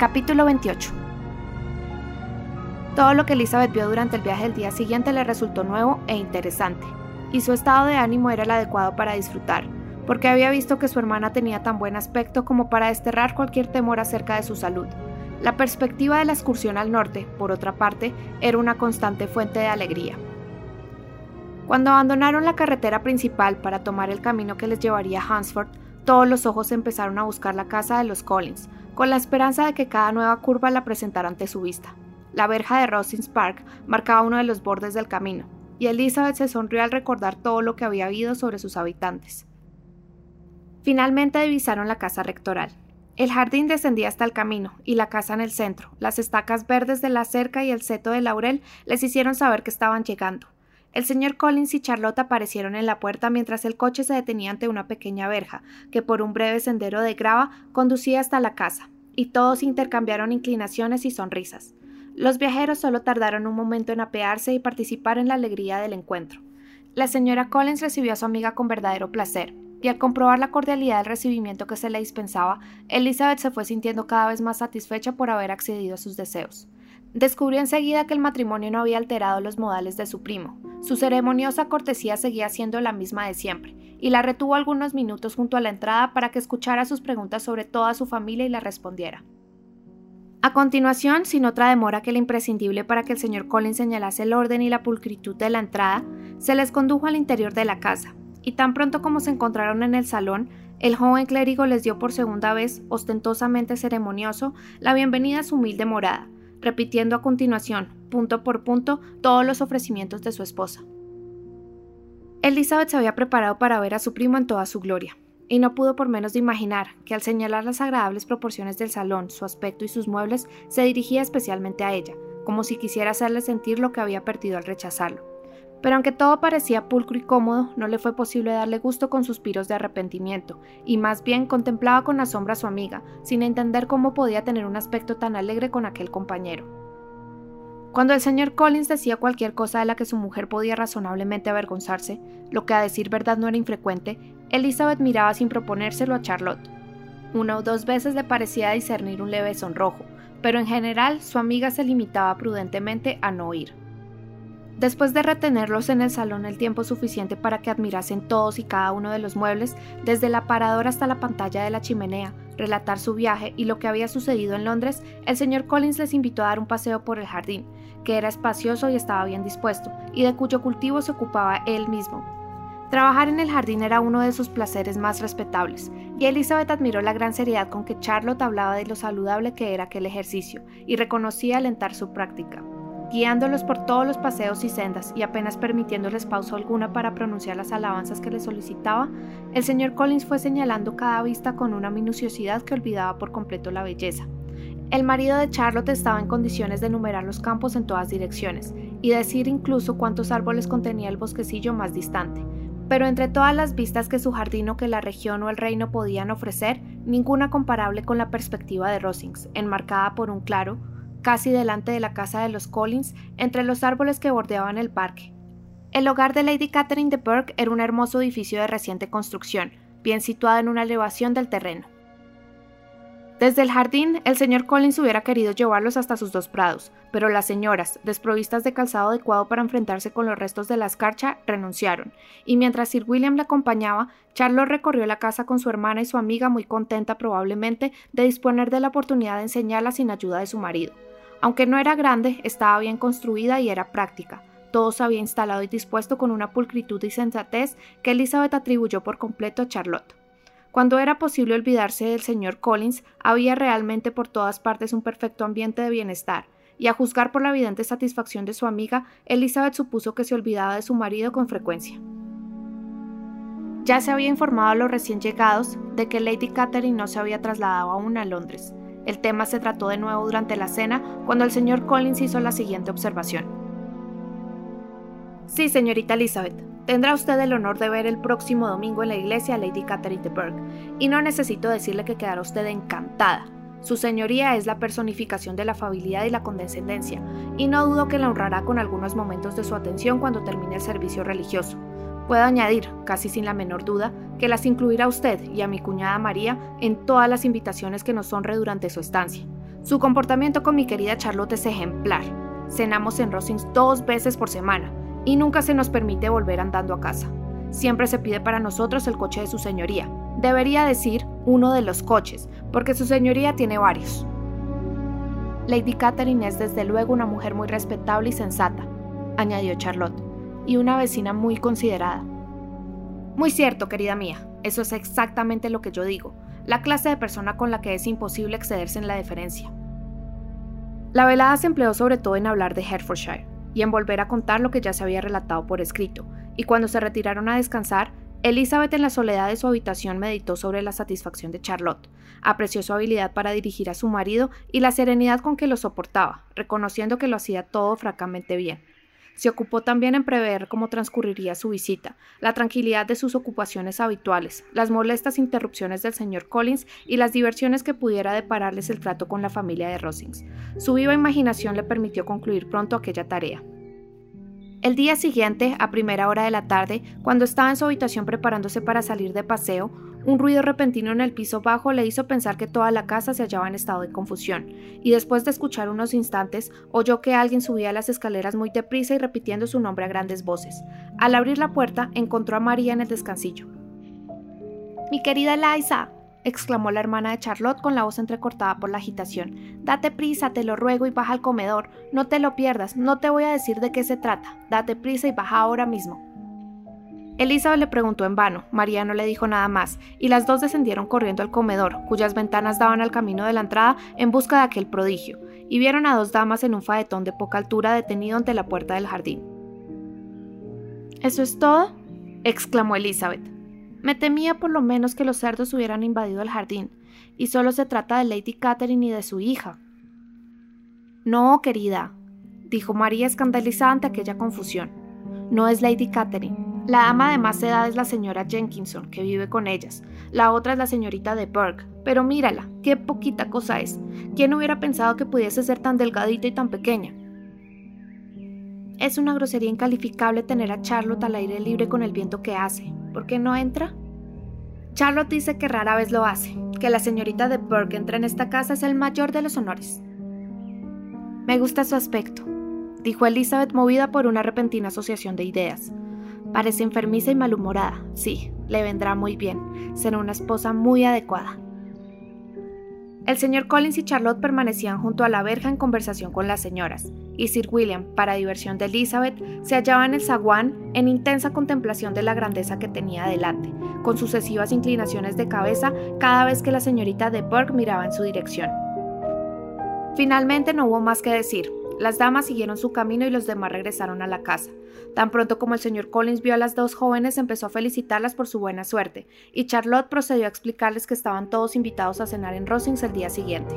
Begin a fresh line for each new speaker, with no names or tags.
Capítulo 28 Todo lo que Elizabeth vio durante el viaje del día siguiente le resultó nuevo e interesante, y su estado de ánimo era el adecuado para disfrutar, porque había visto que su hermana tenía tan buen aspecto como para desterrar cualquier temor acerca de su salud. La perspectiva de la excursión al norte, por otra parte, era una constante fuente de alegría. Cuando abandonaron la carretera principal para tomar el camino que les llevaría a Hansford, todos los ojos empezaron a buscar la casa de los Collins, con la esperanza de que cada nueva curva la presentara ante su vista. La verja de Rosings Park marcaba uno de los bordes del camino, y Elizabeth se sonrió al recordar todo lo que había habido sobre sus habitantes. Finalmente divisaron la casa rectoral. El jardín descendía hasta el camino, y la casa en el centro. Las estacas verdes de la cerca y el seto de laurel les hicieron saber que estaban llegando. El señor Collins y Charlotte aparecieron en la puerta mientras el coche se detenía ante una pequeña verja, que por un breve sendero de grava conducía hasta la casa y todos intercambiaron inclinaciones y sonrisas. Los viajeros solo tardaron un momento en apearse y participar en la alegría del encuentro. La señora Collins recibió a su amiga con verdadero placer, y al comprobar la cordialidad del recibimiento que se le dispensaba, Elizabeth se fue sintiendo cada vez más satisfecha por haber accedido a sus deseos. Descubrió enseguida que el matrimonio no había alterado los modales de su primo. Su ceremoniosa cortesía seguía siendo la misma de siempre, y la retuvo algunos minutos junto a la entrada para que escuchara sus preguntas sobre toda su familia y la respondiera. A continuación, sin otra demora que la imprescindible para que el señor Collins señalase el orden y la pulcritud de la entrada, se les condujo al interior de la casa, y tan pronto como se encontraron en el salón, el joven clérigo les dio por segunda vez, ostentosamente ceremonioso, la bienvenida a su humilde morada, repitiendo a continuación, punto por punto, todos los ofrecimientos de su esposa. Elizabeth se había preparado para ver a su primo en toda su gloria, y no pudo por menos de imaginar que al señalar las agradables proporciones del salón, su aspecto y sus muebles, se dirigía especialmente a ella, como si quisiera hacerle sentir lo que había perdido al rechazarlo. Pero aunque todo parecía pulcro y cómodo, no le fue posible darle gusto con suspiros de arrepentimiento, y más bien contemplaba con asombro a su amiga, sin entender cómo podía tener un aspecto tan alegre con aquel compañero. Cuando el señor Collins decía cualquier cosa de la que su mujer podía razonablemente avergonzarse, lo que a decir verdad no era infrecuente, Elizabeth miraba sin proponérselo a Charlotte. Una o dos veces le parecía discernir un leve sonrojo, pero en general su amiga se limitaba prudentemente a no oír. Después de retenerlos en el salón el tiempo suficiente para que admirasen todos y cada uno de los muebles, desde el aparador hasta la pantalla de la chimenea, relatar su viaje y lo que había sucedido en Londres, el señor Collins les invitó a dar un paseo por el jardín, que era espacioso y estaba bien dispuesto, y de cuyo cultivo se ocupaba él mismo. Trabajar en el jardín era uno de sus placeres más respetables, y Elizabeth admiró la gran seriedad con que Charlotte hablaba de lo saludable que era aquel ejercicio, y reconocía alentar su práctica guiándolos por todos los paseos y sendas y apenas permitiéndoles pausa alguna para pronunciar las alabanzas que le solicitaba, el señor Collins fue señalando cada vista con una minuciosidad que olvidaba por completo la belleza. El marido de Charlotte estaba en condiciones de enumerar los campos en todas direcciones y decir incluso cuántos árboles contenía el bosquecillo más distante. Pero entre todas las vistas que su jardín o que la región o el reino podían ofrecer, ninguna comparable con la perspectiva de Rosings, enmarcada por un claro, casi delante de la casa de los Collins, entre los árboles que bordeaban el parque. El hogar de Lady Catherine de Burke era un hermoso edificio de reciente construcción, bien situado en una elevación del terreno. Desde el jardín, el señor Collins hubiera querido llevarlos hasta sus dos prados, pero las señoras, desprovistas de calzado adecuado para enfrentarse con los restos de la escarcha, renunciaron, y mientras Sir William le acompañaba, Charlotte recorrió la casa con su hermana y su amiga muy contenta probablemente de disponer de la oportunidad de enseñarla sin ayuda de su marido. Aunque no era grande, estaba bien construida y era práctica. Todo se había instalado y dispuesto con una pulcritud y sensatez que Elizabeth atribuyó por completo a Charlotte. Cuando era posible olvidarse del señor Collins, había realmente por todas partes un perfecto ambiente de bienestar, y a juzgar por la evidente satisfacción de su amiga, Elizabeth supuso que se olvidaba de su marido con frecuencia. Ya se había informado a los recién llegados de que Lady Catherine no se había trasladado aún a Londres, el tema se trató de nuevo durante la cena cuando el señor Collins hizo la siguiente observación. Sí, señorita Elizabeth, tendrá usted el honor de ver el próximo domingo en la iglesia a Lady Catherine de Burke, y no necesito decirle que quedará usted encantada. Su señoría es la personificación de la afabilidad y la condescendencia, y no dudo que la honrará con algunos momentos de su atención cuando termine el servicio religioso. Puedo añadir, casi sin la menor duda, que las incluirá usted y a mi cuñada María en todas las invitaciones que nos honre durante su estancia. Su comportamiento con mi querida Charlotte es ejemplar. Cenamos en Rosings dos veces por semana y nunca se nos permite volver andando a casa. Siempre se pide para nosotros el coche de su señoría. Debería decir uno de los coches, porque su señoría tiene varios. Lady Catherine es desde luego una mujer muy respetable y sensata, añadió Charlotte, y una vecina muy considerada. Muy cierto, querida mía, eso es exactamente lo que yo digo, la clase de persona con la que es imposible excederse en la deferencia. La velada se empleó sobre todo en hablar de Hertfordshire y en volver a contar lo que ya se había relatado por escrito, y cuando se retiraron a descansar, Elizabeth en la soledad de su habitación meditó sobre la satisfacción de Charlotte, apreció su habilidad para dirigir a su marido y la serenidad con que lo soportaba, reconociendo que lo hacía todo francamente bien. Se ocupó también en prever cómo transcurriría su visita, la tranquilidad de sus ocupaciones habituales, las molestas interrupciones del señor Collins y las diversiones que pudiera depararles el trato con la familia de Rosings. Su viva imaginación le permitió concluir pronto aquella tarea. El día siguiente, a primera hora de la tarde, cuando estaba en su habitación preparándose para salir de paseo, un ruido repentino en el piso bajo le hizo pensar que toda la casa se hallaba en estado de confusión, y después de escuchar unos instantes, oyó que alguien subía las escaleras muy deprisa y repitiendo su nombre a grandes voces. Al abrir la puerta, encontró a María en el descansillo. Mi querida Eliza, exclamó la hermana de Charlotte con la voz entrecortada por la agitación. Date prisa, te lo ruego, y baja al comedor. No te lo pierdas, no te voy a decir de qué se trata. Date prisa y baja ahora mismo. Elizabeth le preguntó en vano, María no le dijo nada más, y las dos descendieron corriendo al comedor, cuyas ventanas daban al camino de la entrada en busca de aquel prodigio, y vieron a dos damas en un faetón de poca altura detenido ante la puerta del jardín. ¿Eso es todo? exclamó Elizabeth. Me temía por lo menos que los cerdos hubieran invadido el jardín, y solo se trata de Lady Catherine y de su hija. No, querida, dijo María escandalizada ante aquella confusión. No es Lady Catherine. La ama de más edad es la señora Jenkinson, que vive con ellas. La otra es la señorita de Burke. Pero mírala, qué poquita cosa es. ¿Quién hubiera pensado que pudiese ser tan delgadita y tan pequeña? Es una grosería incalificable tener a Charlotte al aire libre con el viento que hace. ¿Por qué no entra? Charlotte dice que rara vez lo hace, que la señorita de Burke entra en esta casa es el mayor de los honores. Me gusta su aspecto, dijo Elizabeth movida por una repentina asociación de ideas. Parece enfermiza y malhumorada. Sí, le vendrá muy bien. Será una esposa muy adecuada. El señor Collins y Charlotte permanecían junto a la verja en conversación con las señoras, y Sir William, para diversión de Elizabeth, se hallaba en el zaguán en intensa contemplación de la grandeza que tenía delante, con sucesivas inclinaciones de cabeza cada vez que la señorita de Burke miraba en su dirección. Finalmente no hubo más que decir, las damas siguieron su camino y los demás regresaron a la casa. Tan pronto como el señor Collins vio a las dos jóvenes, empezó a felicitarlas por su buena suerte, y Charlotte procedió a explicarles que estaban todos invitados a cenar en Rosings el día siguiente.